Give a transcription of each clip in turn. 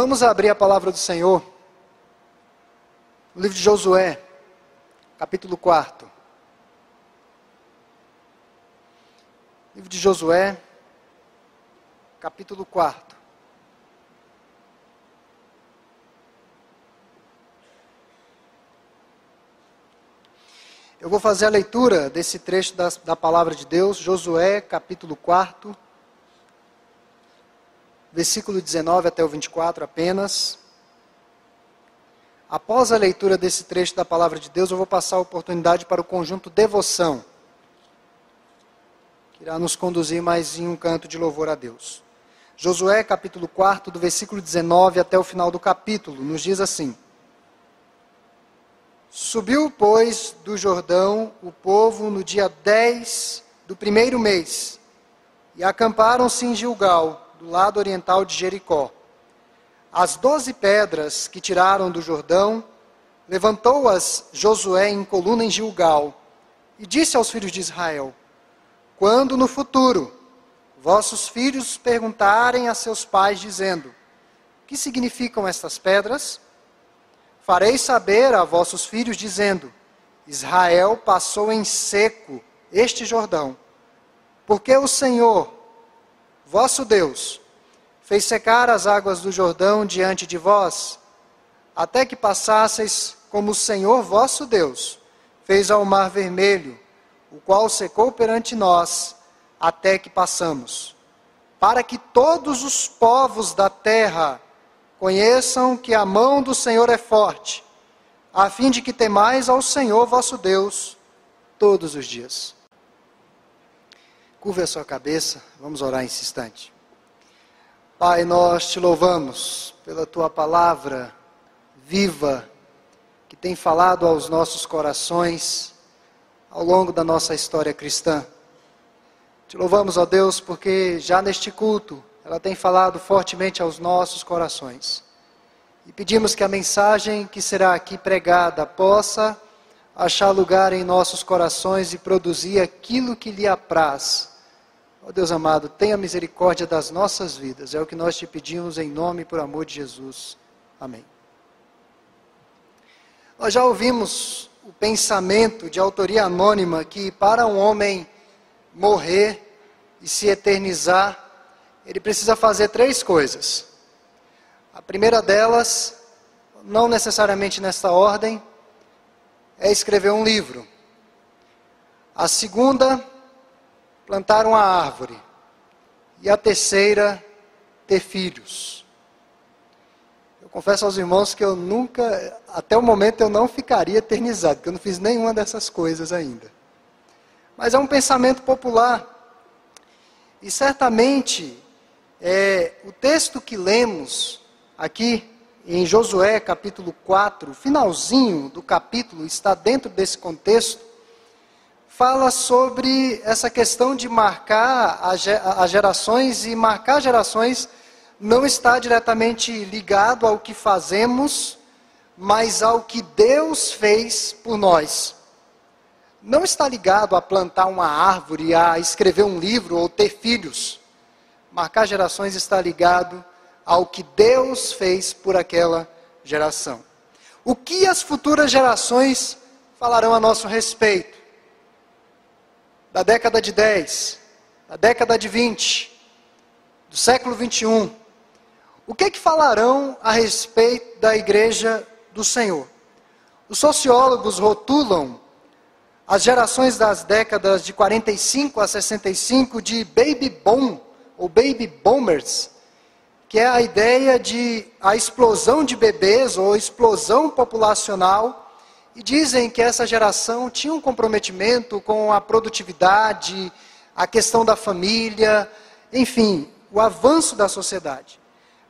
Vamos abrir a palavra do Senhor. No livro de Josué, capítulo 4. Livro de Josué, capítulo 4. Eu vou fazer a leitura desse trecho da, da palavra de Deus, Josué, capítulo 4 versículo 19 até o 24 apenas. Após a leitura desse trecho da palavra de Deus, eu vou passar a oportunidade para o conjunto devoção, que irá nos conduzir mais em um canto de louvor a Deus. Josué, capítulo 4, do versículo 19 até o final do capítulo, nos diz assim: Subiu, pois, do Jordão o povo no dia 10 do primeiro mês, e acamparam-se em Gilgal do lado oriental de Jericó. As doze pedras que tiraram do Jordão, levantou-as Josué em coluna em Gilgal, e disse aos filhos de Israel: Quando no futuro vossos filhos perguntarem a seus pais, dizendo: Que significam estas pedras? Farei saber a vossos filhos, dizendo: Israel passou em seco este Jordão, porque o Senhor, vosso Deus, fez secar as águas do Jordão diante de vós, até que passasseis como o Senhor vosso Deus fez ao mar vermelho, o qual secou perante nós, até que passamos. Para que todos os povos da terra conheçam que a mão do Senhor é forte, a fim de que temais ao Senhor vosso Deus todos os dias. Curva a sua cabeça, vamos orar esse instante. Pai, nós te louvamos pela tua palavra viva, que tem falado aos nossos corações ao longo da nossa história cristã. Te louvamos, ó Deus, porque já neste culto ela tem falado fortemente aos nossos corações. E pedimos que a mensagem que será aqui pregada possa achar lugar em nossos corações e produzir aquilo que lhe apraz. Ó oh Deus amado, tenha misericórdia das nossas vidas. É o que nós te pedimos em nome e por amor de Jesus. Amém. Nós já ouvimos o pensamento de autoria anônima que para um homem morrer e se eternizar, ele precisa fazer três coisas. A primeira delas, não necessariamente nesta ordem, é escrever um livro. A segunda, plantar uma árvore. E a terceira, ter filhos. Eu confesso aos irmãos que eu nunca, até o momento, eu não ficaria eternizado, porque eu não fiz nenhuma dessas coisas ainda. Mas é um pensamento popular. E certamente, é, o texto que lemos aqui em Josué capítulo 4, finalzinho do capítulo, está dentro desse contexto, fala sobre essa questão de marcar as gerações, e marcar gerações não está diretamente ligado ao que fazemos, mas ao que Deus fez por nós. Não está ligado a plantar uma árvore, a escrever um livro ou ter filhos. Marcar gerações está ligado ao que Deus fez por aquela geração. O que as futuras gerações falarão a nosso respeito? Da década de 10, da década de 20, do século 21. O que é que falarão a respeito da igreja do Senhor? Os sociólogos rotulam as gerações das décadas de 45 a 65 de baby boom ou baby boomers que é a ideia de a explosão de bebês ou explosão populacional. E dizem que essa geração tinha um comprometimento com a produtividade, a questão da família, enfim, o avanço da sociedade.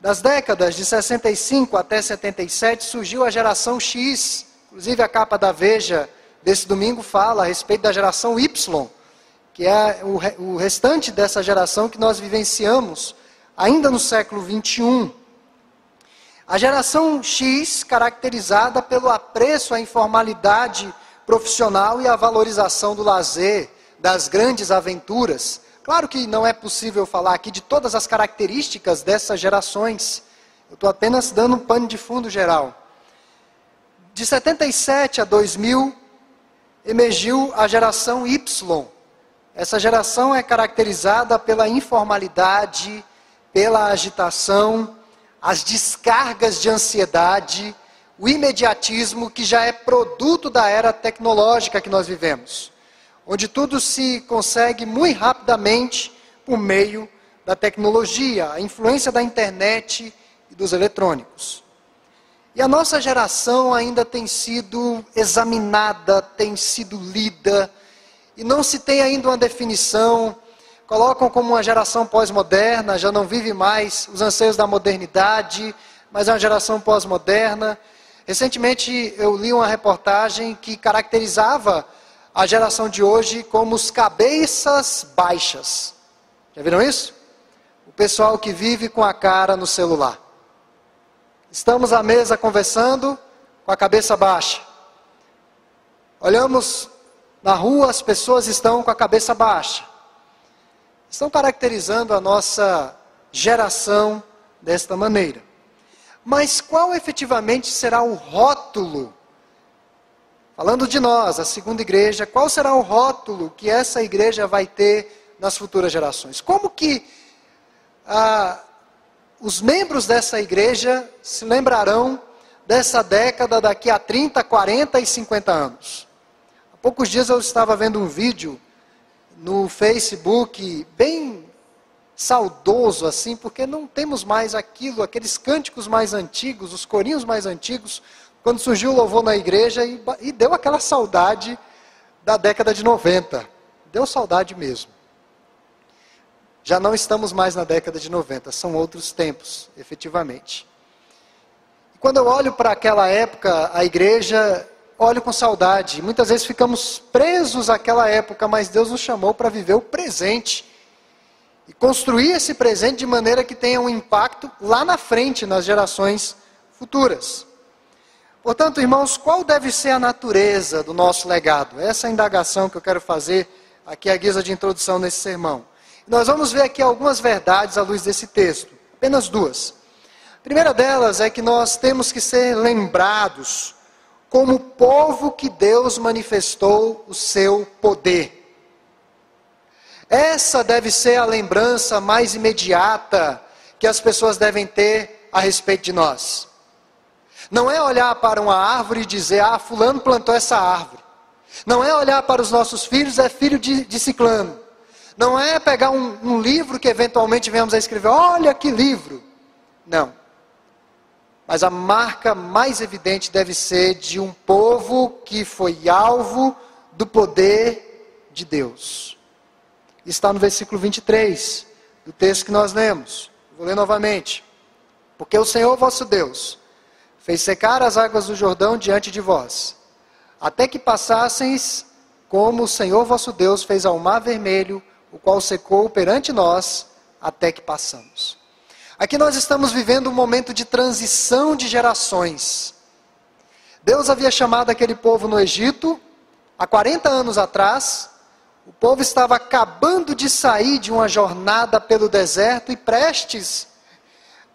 Das décadas de 65 até 77 surgiu a geração X. Inclusive a capa da Veja desse domingo fala a respeito da geração Y, que é o, restante dessa geração que nós vivenciamos ainda no século 21. A geração X, caracterizada pelo apreço à informalidade profissional e à valorização do lazer, das grandes aventuras. Claro que não é possível falar aqui de todas as características dessas gerações. Eu estou apenas dando um pano de fundo geral. De 77 a 2000, emergiu a geração Y. Essa geração é caracterizada pela informalidade, pela agitação, as descargas de ansiedade, o imediatismo que já é produto da era tecnológica que nós vivemos, onde tudo se consegue muito rapidamente por meio da tecnologia, a influência da internet e dos eletrônicos. E a nossa geração ainda tem sido examinada, tem sido lida, e não se tem ainda uma definição. Colocam como uma geração pós-moderna, já não vive mais os anseios da modernidade, mas é uma geração pós-moderna. Recentemente eu li uma reportagem que caracterizava a geração de hoje como os cabeças baixas. Já viram isso? O pessoal que vive com a cara no celular. Estamos à mesa conversando com a cabeça baixa. Olhamos na rua, as pessoas estão com a cabeça baixa. Estão caracterizando a nossa geração desta maneira. Mas qual efetivamente será o rótulo? Falando de nós, a segunda igreja, qual será o rótulo que essa igreja vai ter nas futuras gerações? Como que ah, os membros dessa igreja se lembrarão dessa década daqui a 30, 40 e 50 anos. Há poucos dias eu estava vendo um vídeo no Facebook bem saudoso assim, porque não temos mais aquilo, aqueles cânticos mais antigos, os corinhos mais antigos, quando surgiu o louvor na igreja e, e deu aquela saudade da década de 90. Deu saudade mesmo. Já não estamos mais na década de 90, são outros tempos, efetivamente. E quando eu olho para aquela época, a igreja, olho com saudade. Muitas vezes ficamos presos àquela época, mas Deus nos chamou para viver o presente. E construir esse presente de maneira que tenha um impacto lá na frente, nas gerações futuras. Portanto, irmãos, qual deve ser a natureza do nosso legado? Essa é a indagação que eu quero fazer aqui à guisa de introdução nesse sermão. Nós vamos ver aqui algumas verdades à luz desse texto, apenas duas. A primeira delas é que nós temos que ser lembrados como povo que Deus manifestou o seu poder. Essa deve ser a lembrança mais imediata que as pessoas devem ter a respeito de nós. Não é olhar para uma árvore e dizer, ah, fulano plantou essa árvore. Não é olhar para os nossos filhos, é filho de, de ciclano. Não é pegar um, um livro que eventualmente venhamos a escrever, olha que livro. Não. Mas a marca mais evidente deve ser de um povo que foi alvo do poder de Deus. Está no versículo 23 do texto que nós lemos. Vou ler novamente. Porque o Senhor vosso Deus fez secar as águas do Jordão diante de vós, até que passasseis como o Senhor vosso Deus fez ao mar vermelho o qual secou perante nós até que passamos. Aqui nós estamos vivendo um momento de transição de gerações. Deus havia chamado aquele povo no Egito, há 40 anos atrás, o povo estava acabando de sair de uma jornada pelo deserto e prestes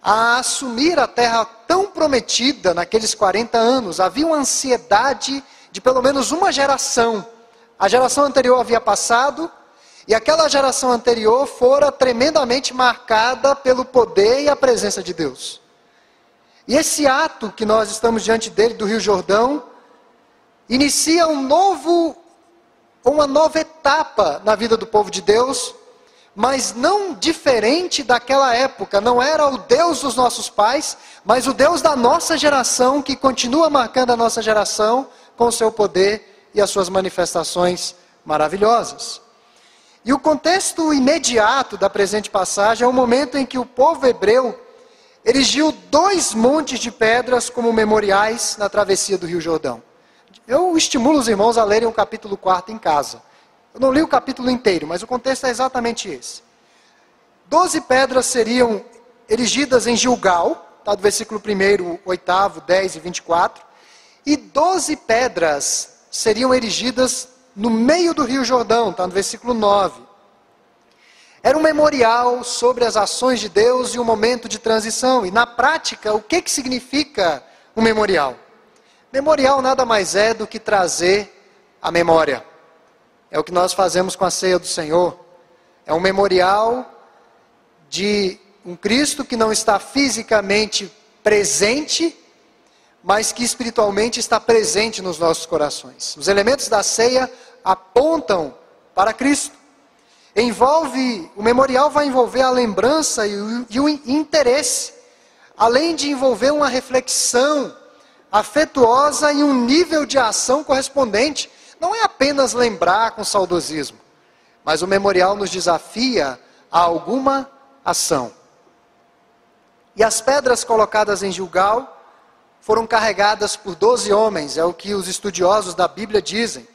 a assumir a terra tão prometida naqueles 40 anos. Havia uma ansiedade de pelo menos uma geração. A geração anterior havia passado, e aquela geração anterior fora tremendamente marcada pelo poder e a presença de Deus. E esse ato que nós estamos diante dele, do Rio Jordão, inicia um novo, uma nova etapa na vida do povo de Deus, mas não diferente daquela época. Não era o Deus dos nossos pais, mas o Deus da nossa geração, que continua marcando a nossa geração com o seu poder e as suas manifestações maravilhosas. E o contexto imediato da presente passagem é o momento em que o povo hebreu erigiu dois montes de pedras como memoriais na travessia do Rio Jordão. Eu estimulo os irmãos a lerem o capítulo 4 em casa. Eu não li o capítulo inteiro, mas o contexto é exatamente esse. Doze pedras seriam erigidas em Gilgal, está do versículo 1, 8, 10 e 24. E doze pedras seriam erigidas no meio do Rio Jordão, está no versículo 9. Era um memorial sobre as ações de Deus e um momento de transição. E na prática, o que, que significa um memorial? Memorial nada mais é do que trazer a memória. É o que nós fazemos com a ceia do Senhor. É um memorial de um Cristo que não está fisicamente presente, mas que espiritualmente está presente nos nossos corações. Os elementos da ceia apontam para Cristo. Envolve, o memorial vai envolver a lembrança e o, e o interesse, além de envolver uma reflexão afetuosa e um nível de ação correspondente. Não é apenas lembrar com saudosismo, mas o memorial nos desafia a alguma ação. E as pedras colocadas em Gilgal foram carregadas por doze homens, é o que os estudiosos da Bíblia dizem,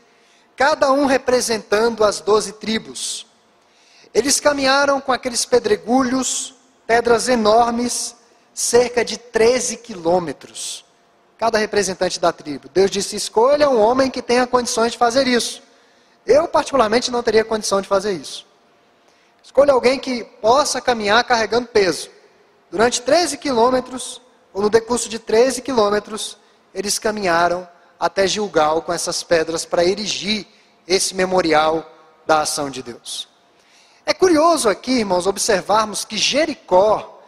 cada um representando as doze tribos. Eles caminharam com aqueles pedregulhos, pedras enormes, cerca de 13 quilômetros, cada representante da tribo. Deus disse: escolha um homem que tenha condições de fazer isso. Eu, particularmente, não teria condição de fazer isso. Escolha alguém que possa caminhar carregando peso. Durante 13 quilômetros, no decurso de 13 quilômetros, eles caminharam até Gilgal com essas pedras para erigir esse memorial da ação de Deus. É curioso aqui, irmãos, observarmos que Jericó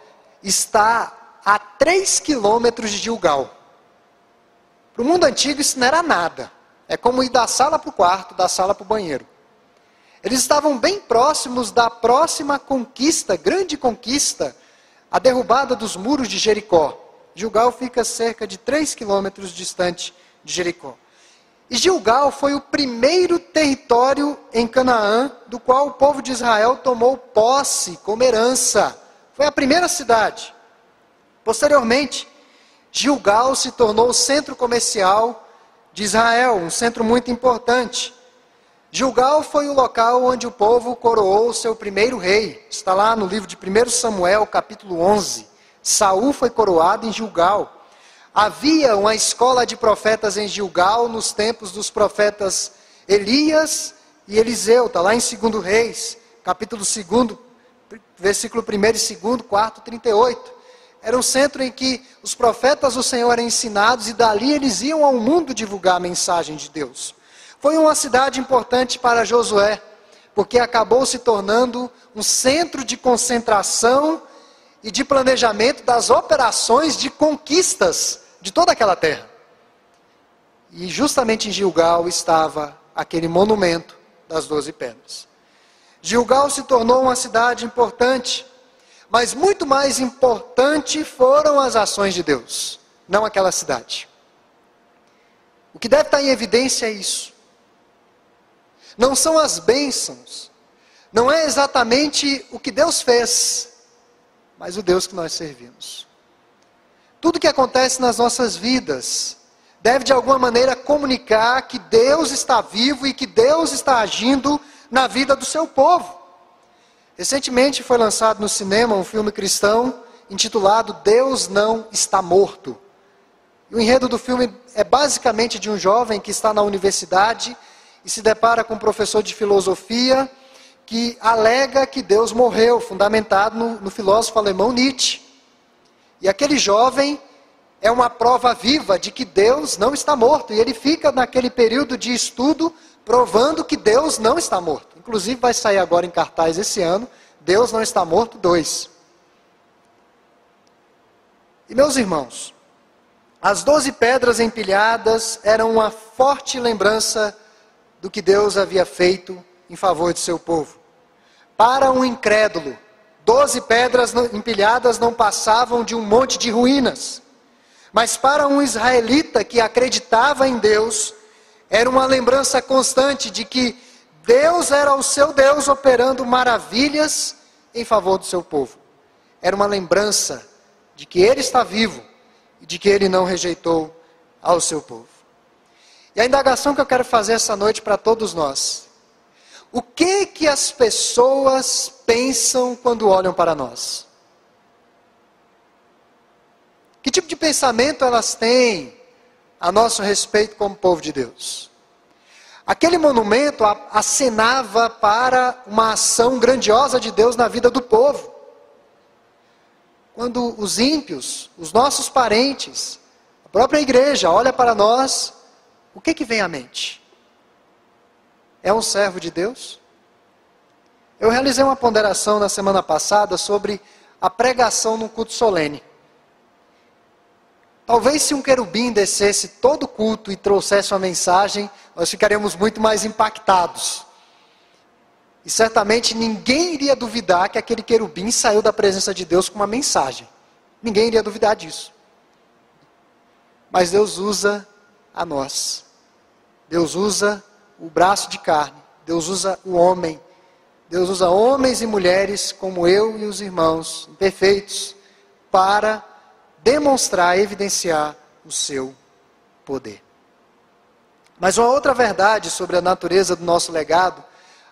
está a 3 quilômetros de Gilgal. Para o mundo antigo isso não era nada. É como ir da sala para o quarto, da sala para o banheiro. Eles estavam bem próximos da próxima conquista, grande conquista, a derrubada dos muros de Jericó. Gilgal fica cerca de 3 quilômetros distante de Jericó. E Gilgal foi o primeiro território em Canaã do qual o povo de Israel tomou posse como herança. Foi a primeira cidade. Posteriormente, Gilgal se tornou o centro comercial de Israel, um centro muito importante. Gilgal foi o local onde o povo coroou seu primeiro rei. Está lá no livro de 1 Samuel, capítulo 11. Saul foi coroado em Gilgal. Havia uma escola de profetas em Gilgal nos tempos dos profetas Elias e Eliseu. Está lá em 2 Reis, capítulo 2, versículo 1 e 2, 4, 38. Era um centro em que os profetas do Senhor eram ensinados e dali eles iam ao mundo divulgar a mensagem de Deus. Foi uma cidade importante para Josué, porque acabou se tornando um centro de concentração e de planejamento das operações de conquistas de toda aquela terra. E justamente em Gilgal estava aquele monumento das doze pedras. Gilgal se tornou uma cidade importante, mas muito mais importante foram as ações de Deus, não aquela cidade. O que deve estar em evidência é isso não são as bênçãos, não é exatamente o que Deus fez, mas o Deus que nós servimos. Tudo que acontece nas nossas vidas deve de alguma maneira comunicar que Deus está vivo e que Deus está agindo na vida do seu povo. Recentemente foi lançado no cinema um filme cristão intitulado Deus não está morto. O enredo do filme é basicamente de um jovem que está na universidade e se depara com um professor de filosofia que alega que Deus morreu, fundamentado no, no filósofo alemão Nietzsche. E aquele jovem é uma prova viva de que Deus não está morto. E ele fica naquele período de estudo provando que Deus não está morto. Inclusive vai sair agora em cartaz esse ano, Deus não está morto 2. E meus irmãos, as doze pedras empilhadas eram uma forte lembrança do que Deus havia feito em favor de seu povo. Para um incrédulo, doze pedras empilhadas não passavam de um monte de ruínas. Mas para um israelita que acreditava em Deus, era uma lembrança constante de que Deus era o seu Deus operando maravilhas em favor do seu povo. Era uma lembrança de que ele está vivo e de que ele não rejeitou ao seu povo. E a indagação que eu quero fazer essa noite para todos nós. O que que as pessoas pensam quando olham para nós? Que tipo de pensamento elas têm a nosso respeito como povo de Deus? Aquele monumento acenava para uma ação grandiosa de Deus na vida do povo. Quando os ímpios, os nossos parentes, a própria igreja olha para nós, o que, que vem à mente? É um servo de Deus? Eu realizei uma ponderação na semana passada sobre a pregação num culto solene. Talvez se um querubim descesse todo o culto e trouxesse uma mensagem, nós ficaríamos muito mais impactados. E certamente ninguém iria duvidar que aquele querubim saiu da presença de Deus com uma mensagem. Ninguém iria duvidar disso. Mas Deus usa a nós. Deus usa o braço de carne. Deus usa o homem. Deus usa homens e mulheres como eu e os irmãos, imperfeitos, para demonstrar, evidenciar o seu poder. Mas uma outra verdade sobre a natureza do nosso legado,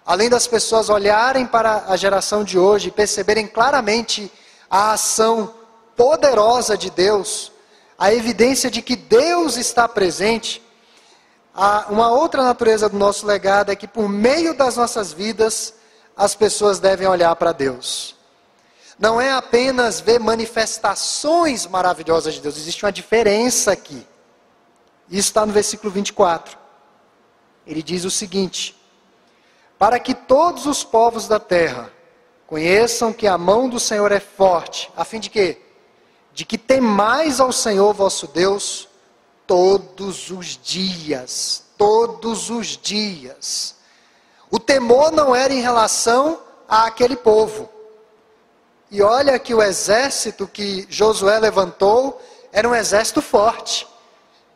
além das pessoas olharem para a geração de hoje e perceberem claramente a ação poderosa de Deus, a evidência de que Deus está presente, uma outra natureza do nosso legado é que por meio das nossas vidas, as pessoas devem olhar para Deus não é apenas ver manifestações maravilhosas de Deus, existe uma diferença aqui. Isso está no versículo 24. Ele diz o seguinte: Para que todos os povos da terra conheçam que a mão do Senhor é forte, a fim de quê? De que temais ao Senhor vosso Deus todos os dias. Todos os dias. O temor não era em relação àquele povo. E olha que o exército que Josué levantou era um exército forte,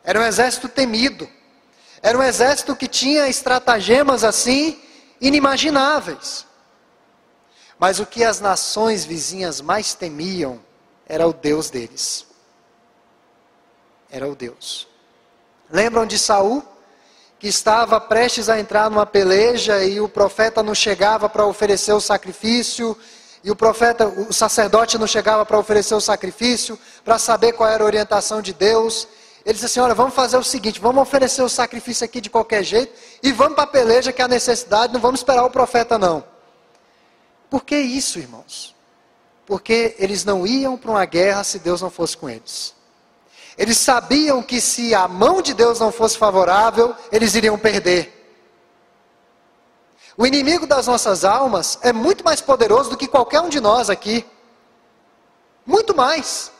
era um exército temido, era um exército que tinha estratagemas assim inimagináveis. Mas o que as nações vizinhas mais temiam era o Deus deles. Era o Deus. Lembram de Saul? Que estava prestes a entrar numa peleja e o profeta não chegava para oferecer o sacrifício e o profeta, o sacerdote não chegava para oferecer o sacrifício, para saber qual era a orientação de Deus. Ele disse assim: Olha, vamos fazer o seguinte: vamos oferecer o sacrifício aqui de qualquer jeito e vamos para a peleja, que a necessidade, não vamos esperar o profeta, não. Por que isso, irmãos? Porque eles não iam para uma guerra se Deus não fosse com eles. Eles sabiam que se a mão de Deus não fosse favorável, eles iriam perder. O inimigo das nossas almas é muito mais poderoso do que qualquer um de nós aqui. Muito mais.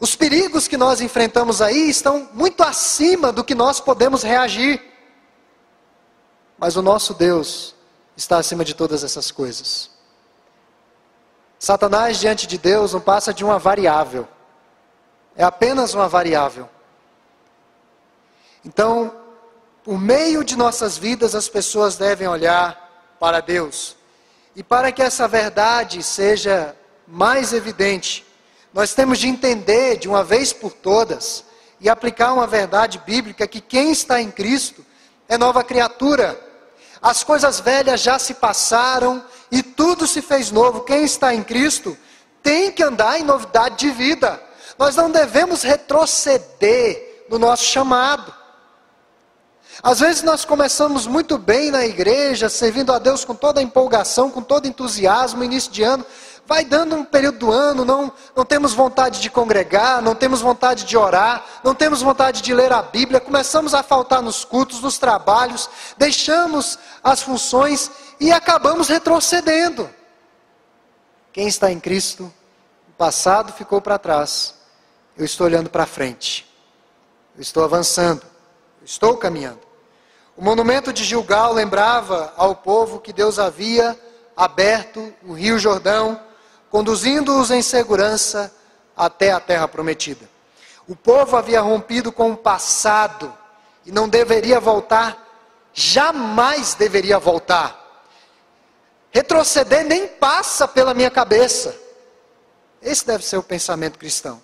Os perigos que nós enfrentamos aí estão muito acima do que nós podemos reagir. Mas o nosso Deus está acima de todas essas coisas. Satanás diante de Deus não passa de uma variável. É apenas uma variável. Então, por meio de nossas vidas, as pessoas devem olhar para Deus. E para que essa verdade seja mais evidente, nós temos de entender de uma vez por todas e aplicar uma verdade bíblica que quem está em Cristo é nova criatura. As coisas velhas já se passaram e tudo se fez novo. Quem está em Cristo tem que andar em novidade de vida. Nós não devemos retroceder no nosso chamado. Às vezes nós começamos muito bem na igreja, servindo a Deus com toda a empolgação, com todo entusiasmo, início de ano. Vai dando um período do ano, não, não temos vontade de congregar, não temos vontade de orar, não temos vontade de ler a Bíblia, começamos a faltar nos cultos, nos trabalhos, deixamos as funções e acabamos retrocedendo. Quem está em Cristo, o passado ficou para trás, eu estou olhando para frente, eu estou avançando, eu estou caminhando. O monumento de Gilgal lembrava ao povo que Deus havia aberto o Rio Jordão, conduzindo-os em segurança até a terra prometida. O povo havia rompido com o passado e não deveria voltar, jamais deveria voltar. Retroceder nem passa pela minha cabeça. Esse deve ser o pensamento cristão.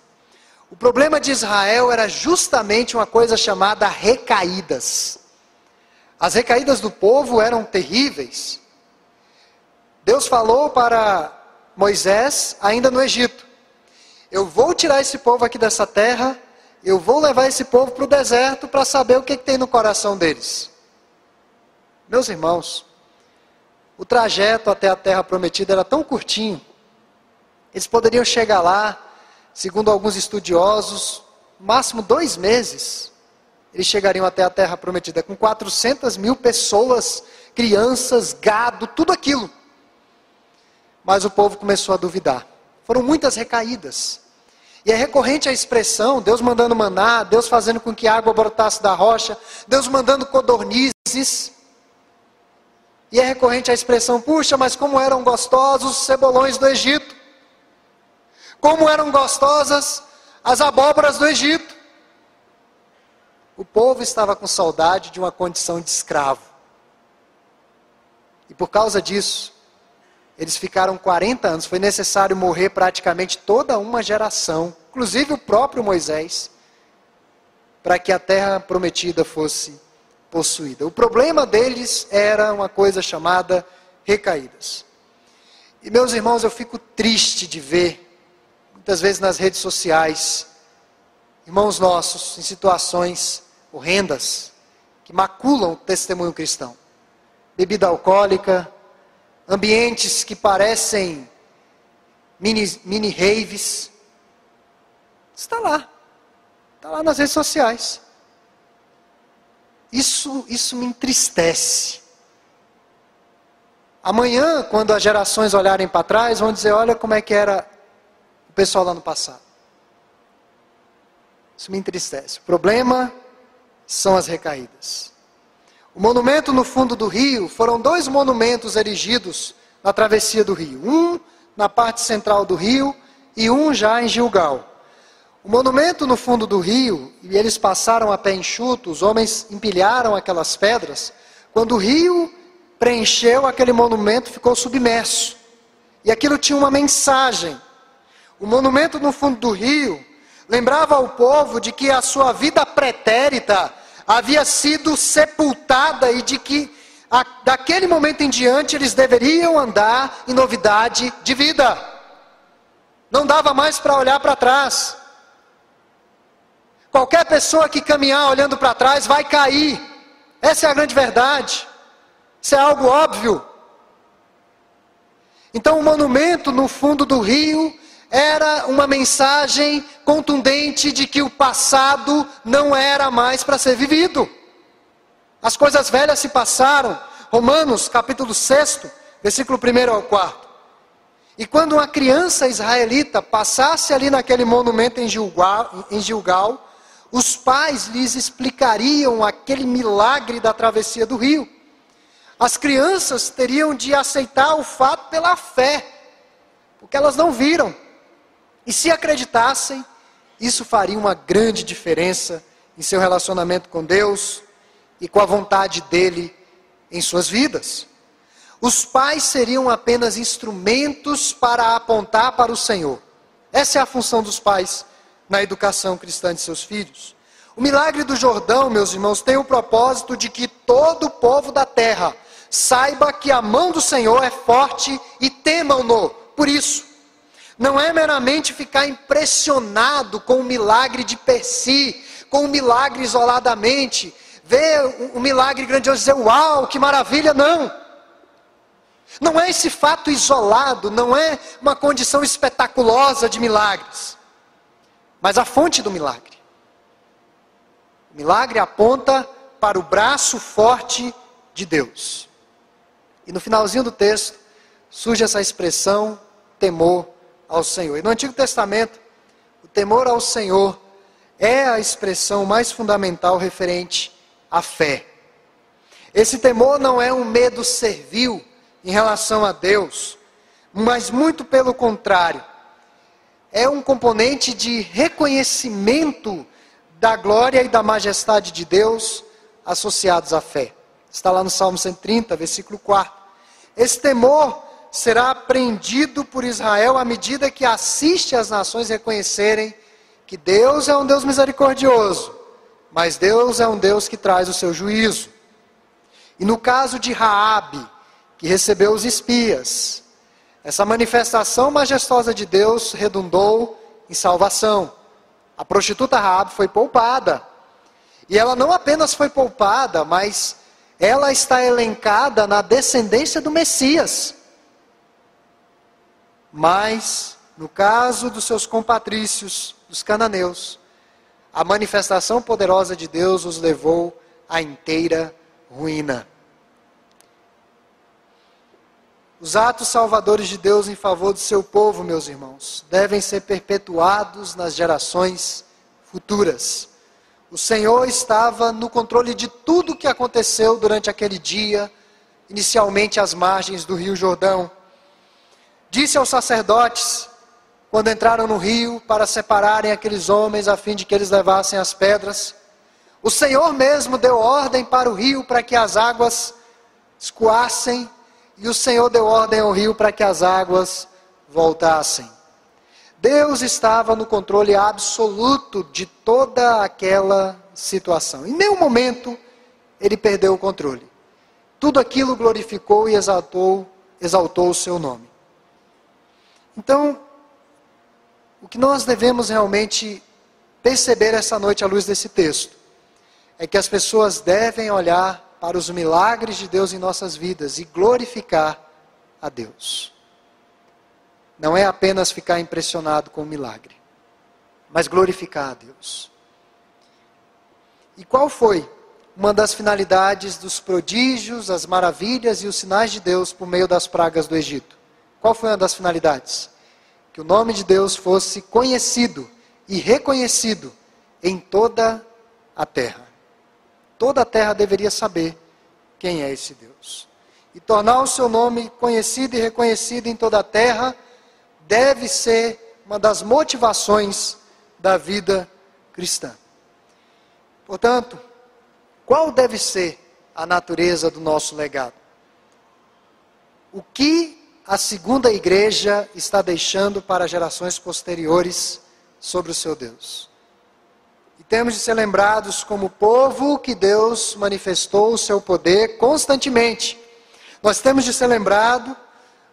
O problema de Israel era justamente uma coisa chamada recaídas. As recaídas do povo eram terríveis. Deus falou para Moisés, ainda no Egito: Eu vou tirar esse povo aqui dessa terra eu vou levar esse povo para o deserto para saber o que, que tem no coração deles. Meus irmãos, o trajeto até a terra prometida era tão curtinho, eles poderiam chegar lá, segundo alguns estudiosos, máximo dois meses, eles chegariam até a terra prometida, com 400 mil pessoas, crianças, gado, tudo aquilo. Mas o povo começou a duvidar. Foram muitas recaídas. E é recorrente a expressão, Deus mandando maná, Deus fazendo com que a água brotasse da rocha, Deus mandando codornizes. E é recorrente a expressão, puxa, mas como eram gostosos os cebolões do Egito. Como eram gostosas as abóboras do Egito. O povo estava com saudade de uma condição de escravo. E por causa disso, eles ficaram 40 anos, foi necessário morrer praticamente toda uma geração, inclusive o próprio Moisés, para que a terra prometida fosse possuída. O problema deles era uma coisa chamada recaídas. E meus irmãos, eu fico triste de ver, muitas vezes nas redes sociais, irmãos nossos em situações horrendas, que maculam o testemunho cristão. Bebida alcoólica, ambientes que parecem mini, mini raves. Está lá. Está lá nas redes sociais. Isso, isso me entristece. Amanhã, quando as gerações olharem para trás, vão dizer: olha como é que era pessoal lá no passado. Isso me entristece. O problema são as recaídas. O monumento no fundo do rio foram dois monumentos erigidos na travessia do rio. Um na parte central do rio e um já em Gilgal. O monumento no fundo do rio, e eles passaram a pé enxuto, os homens empilharam aquelas pedras. Quando o rio preencheu, aquele monumento ficou submerso. E aquilo tinha uma mensagem. O monumento no fundo do rio lembrava ao povo de que a sua vida pretérita havia sido sepultada e de que a, daquele momento em diante eles deveriam andar em novidade de vida. Não dava mais para olhar para trás. Qualquer pessoa que caminhar olhando para trás vai cair. Essa é a grande verdade. Isso é algo óbvio. Então, o monumento no fundo do rio era uma mensagem contundente de que o passado não era mais para ser vivido. As coisas velhas se passaram. Romanos, capítulo 6, versículo 1 ao 4. E quando uma criança israelita passasse ali naquele monumento em Gilgal, em Gilgal, os pais lhes explicariam aquele milagre da travessia do rio. As crianças teriam de aceitar o fato pela fé, porque elas não viram. E se acreditassem, isso faria uma grande diferença em seu relacionamento com Deus e com a vontade dele em suas vidas. Os pais seriam apenas instrumentos para apontar para o Senhor. Essa é a função dos pais na educação cristã de seus filhos. O milagre do Jordão, meus irmãos, tem o propósito de que todo o povo da terra saiba que a mão do Senhor é forte e temam-no. Por isso, não é meramente ficar impressionado com o milagre de per si, com o milagre isoladamente, ver um milagre grandioso e dizer, uau, que maravilha, não. Não é esse fato isolado, não é uma condição espetaculosa de milagres, mas a fonte do milagre. O milagre aponta para o braço forte de Deus. E no finalzinho do texto surge essa expressão temor ao Senhor. E no Antigo Testamento, o temor ao Senhor é a expressão mais fundamental referente à fé. Esse temor não é um medo servil em relação a Deus, mas muito pelo contrário. É um componente de reconhecimento da glória e da majestade de Deus associados à fé. Está lá no Salmo 130, versículo 4. Esse temor será aprendido por Israel à medida que assiste as nações reconhecerem que Deus é um Deus misericordioso, mas Deus é um Deus que traz o seu juízo. E no caso de Raabe, que recebeu os espias, essa manifestação majestosa de Deus redundou em salvação. A prostituta Raab foi poupada. E ela não apenas foi poupada, mas ela está elencada na descendência do Messias. Mas, no caso dos seus compatrícios, dos cananeus, a manifestação poderosa de Deus os levou à inteira ruína. Os atos salvadores de Deus em favor do seu povo, meus irmãos, devem ser perpetuados nas gerações futuras. O Senhor estava no controle de tudo o que aconteceu durante aquele dia, inicialmente às margens do Rio Jordão. Disse aos sacerdotes, quando entraram no rio, para separarem aqueles homens a fim de que eles levassem as pedras. O Senhor mesmo deu ordem para o rio para que as águas escoassem e o Senhor deu ordem ao rio para que as águas voltassem. Deus estava no controle absoluto de toda aquela situação. Em nenhum momento ele perdeu o controle. Tudo aquilo glorificou e exaltou, exaltou o seu nome. Então, o que nós devemos realmente perceber essa noite à luz desse texto é que as pessoas devem olhar para os milagres de Deus em nossas vidas e glorificar a Deus. Não é apenas ficar impressionado com o milagre, mas glorificar a Deus. E qual foi uma das finalidades dos prodígios, as maravilhas e os sinais de Deus por meio das pragas do Egito? Qual foi uma das finalidades? Que o nome de Deus fosse conhecido e reconhecido em toda a terra. Toda a terra deveria saber quem é esse Deus. E tornar o seu nome conhecido e reconhecido em toda a terra deve ser uma das motivações da vida cristã. Portanto, qual deve ser a natureza do nosso legado? O que a segunda igreja está deixando para gerações posteriores sobre o seu Deus? temos de ser lembrados como povo que Deus manifestou o seu poder constantemente. Nós temos de ser lembrados,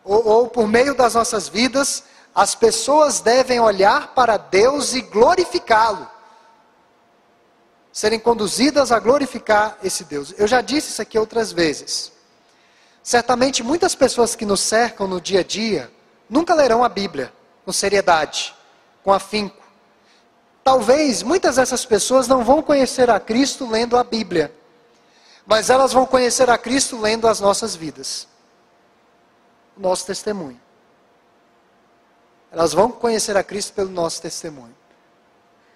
ou, ou por meio das nossas vidas, as pessoas devem olhar para Deus e glorificá-lo. Serem conduzidas a glorificar esse Deus. Eu já disse isso aqui outras vezes. Certamente muitas pessoas que nos cercam no dia a dia nunca lerão a Bíblia com seriedade, com afinco. Talvez muitas dessas pessoas não vão conhecer a Cristo lendo a Bíblia, mas elas vão conhecer a Cristo lendo as nossas vidas, o nosso testemunho. Elas vão conhecer a Cristo pelo nosso testemunho.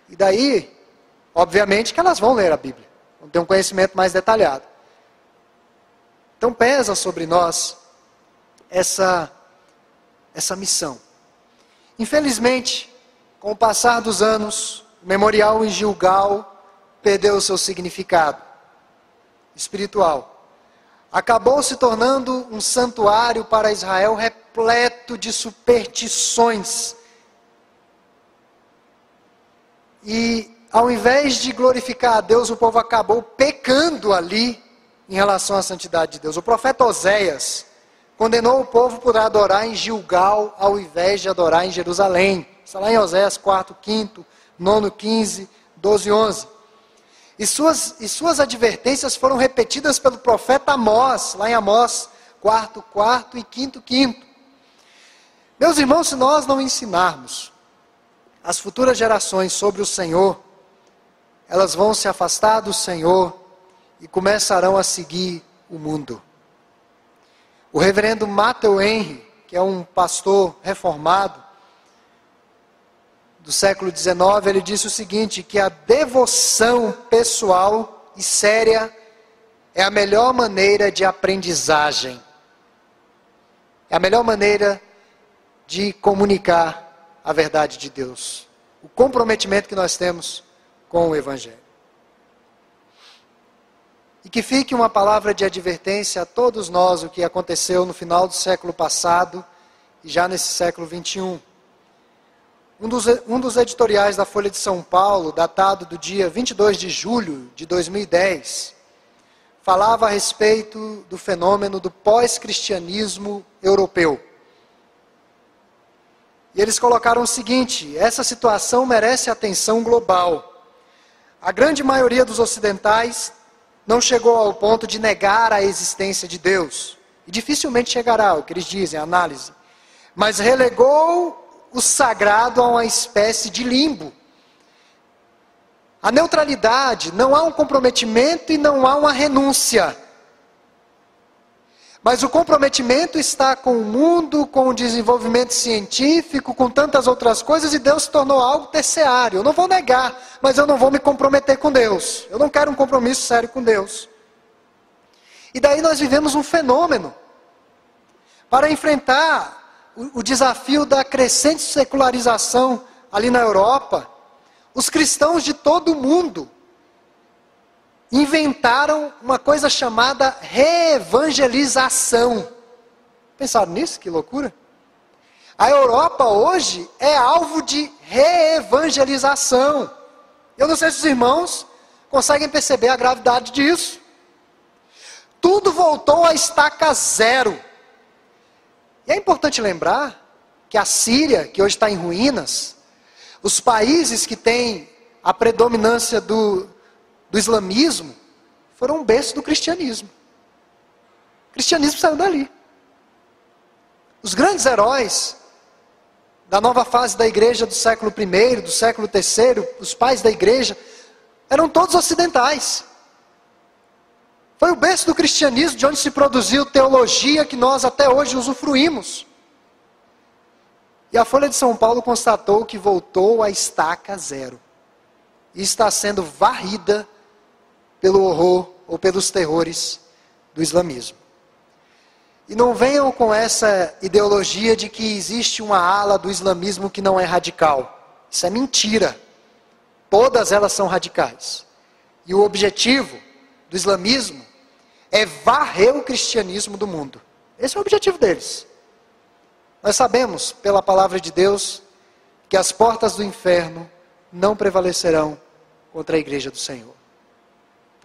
E daí, obviamente, que elas vão ler a Bíblia, vão ter um conhecimento mais detalhado. Então pesa sobre nós essa, essa missão. Infelizmente, com o passar dos anos, o memorial em Gilgal perdeu o seu significado espiritual. Acabou se tornando um santuário para Israel repleto de superstições. E ao invés de glorificar a Deus, o povo acabou pecando ali em relação à santidade de Deus. O profeta Oséias condenou o povo por adorar em Gilgal ao invés de adorar em Jerusalém. Está lá em Oséias 4, 5, 9, 15, 12 e 11. E suas, e suas advertências foram repetidas pelo profeta Amós, lá em Amós 4, 4 e 5, 5. Meus irmãos, se nós não ensinarmos as futuras gerações sobre o Senhor, elas vão se afastar do Senhor e começarão a seguir o mundo. O reverendo Matthew Henry, que é um pastor reformado, do século XIX, ele disse o seguinte: que a devoção pessoal e séria é a melhor maneira de aprendizagem. É a melhor maneira de comunicar a verdade de Deus. O comprometimento que nós temos com o Evangelho. E que fique uma palavra de advertência a todos nós o que aconteceu no final do século passado e já nesse século 21. Um dos, um dos editoriais da Folha de São Paulo, datado do dia 22 de julho de 2010, falava a respeito do fenômeno do pós-cristianismo europeu. E eles colocaram o seguinte: essa situação merece atenção global. A grande maioria dos ocidentais não chegou ao ponto de negar a existência de Deus. E dificilmente chegará, o que eles dizem, a análise. Mas relegou o sagrado a uma espécie de limbo. A neutralidade não há um comprometimento e não há uma renúncia. Mas o comprometimento está com o mundo, com o desenvolvimento científico, com tantas outras coisas, e Deus se tornou algo terciário. Eu não vou negar, mas eu não vou me comprometer com Deus. Eu não quero um compromisso sério com Deus. E daí nós vivemos um fenômeno. Para enfrentar o, o desafio da crescente secularização ali na Europa, os cristãos de todo o mundo inventaram uma coisa chamada reevangelização. Pensaram nisso? Que loucura! A Europa hoje é alvo de reevangelização. Eu não sei se os irmãos conseguem perceber a gravidade disso. Tudo voltou a estaca zero. E é importante lembrar que a Síria, que hoje está em ruínas, os países que têm a predominância do, do islamismo foram um berço do cristianismo. O cristianismo saiu dali. Os grandes heróis da nova fase da igreja do século I, do século III, os pais da igreja, eram todos ocidentais. Foi o berço do cristianismo de onde se produziu teologia que nós até hoje usufruímos. E a Folha de São Paulo constatou que voltou à estaca zero. E está sendo varrida pelo horror ou pelos terrores do islamismo. E não venham com essa ideologia de que existe uma ala do islamismo que não é radical. Isso é mentira. Todas elas são radicais. E o objetivo do islamismo é varrer o cristianismo do mundo. Esse é o objetivo deles. Nós sabemos, pela palavra de Deus, que as portas do inferno não prevalecerão contra a igreja do Senhor.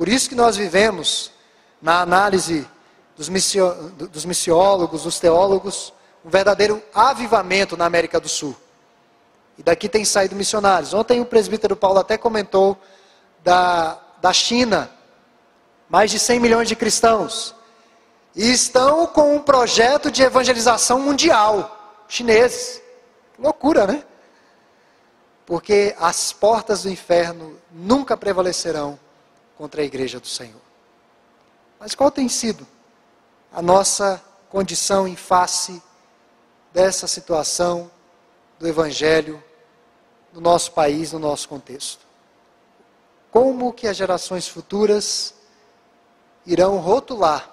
Por isso que nós vivemos, na análise dos, missio, dos missiólogos, dos teólogos, um verdadeiro avivamento na América do Sul. E daqui tem saído missionários. Ontem o presbítero Paulo até comentou da, da China, mais de 100 milhões de cristãos. E estão com um projeto de evangelização mundial, chineses. loucura, né? Porque as portas do inferno nunca prevalecerão contra a igreja do Senhor. Mas qual tem sido a nossa condição em face dessa situação do Evangelho no nosso país, no nosso contexto? Como que as gerações futuras irão rotular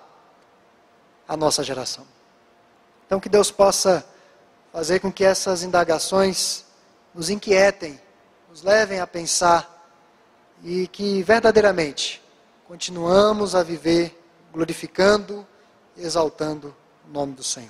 a nossa geração? Então, que Deus possa fazer com que essas indagações nos inquietem, nos levem a pensar e que verdadeiramente continuamos a viver glorificando e exaltando o nome do Senhor.